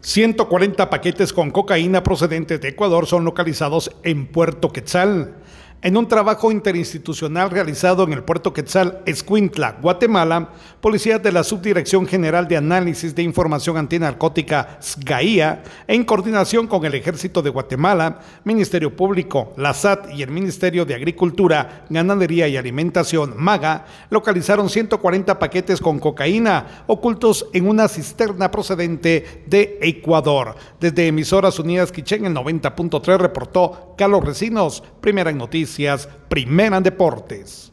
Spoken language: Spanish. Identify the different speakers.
Speaker 1: 140 paquetes con cocaína procedentes de Ecuador son localizados en Puerto Quetzal. En un trabajo interinstitucional realizado en el puerto Quetzal, Escuintla, Guatemala, policías de la Subdirección General de Análisis de Información Antinarcótica, SGAIA, en coordinación con el Ejército de Guatemala, Ministerio Público, la SAT y el Ministerio de Agricultura, Ganadería y Alimentación, MAGA, localizaron 140 paquetes con cocaína ocultos en una cisterna procedente de Ecuador. Desde Emisoras Unidas Quichén, el 90.3 reportó Carlos Recinos, primera en noticias Primera en Deportes.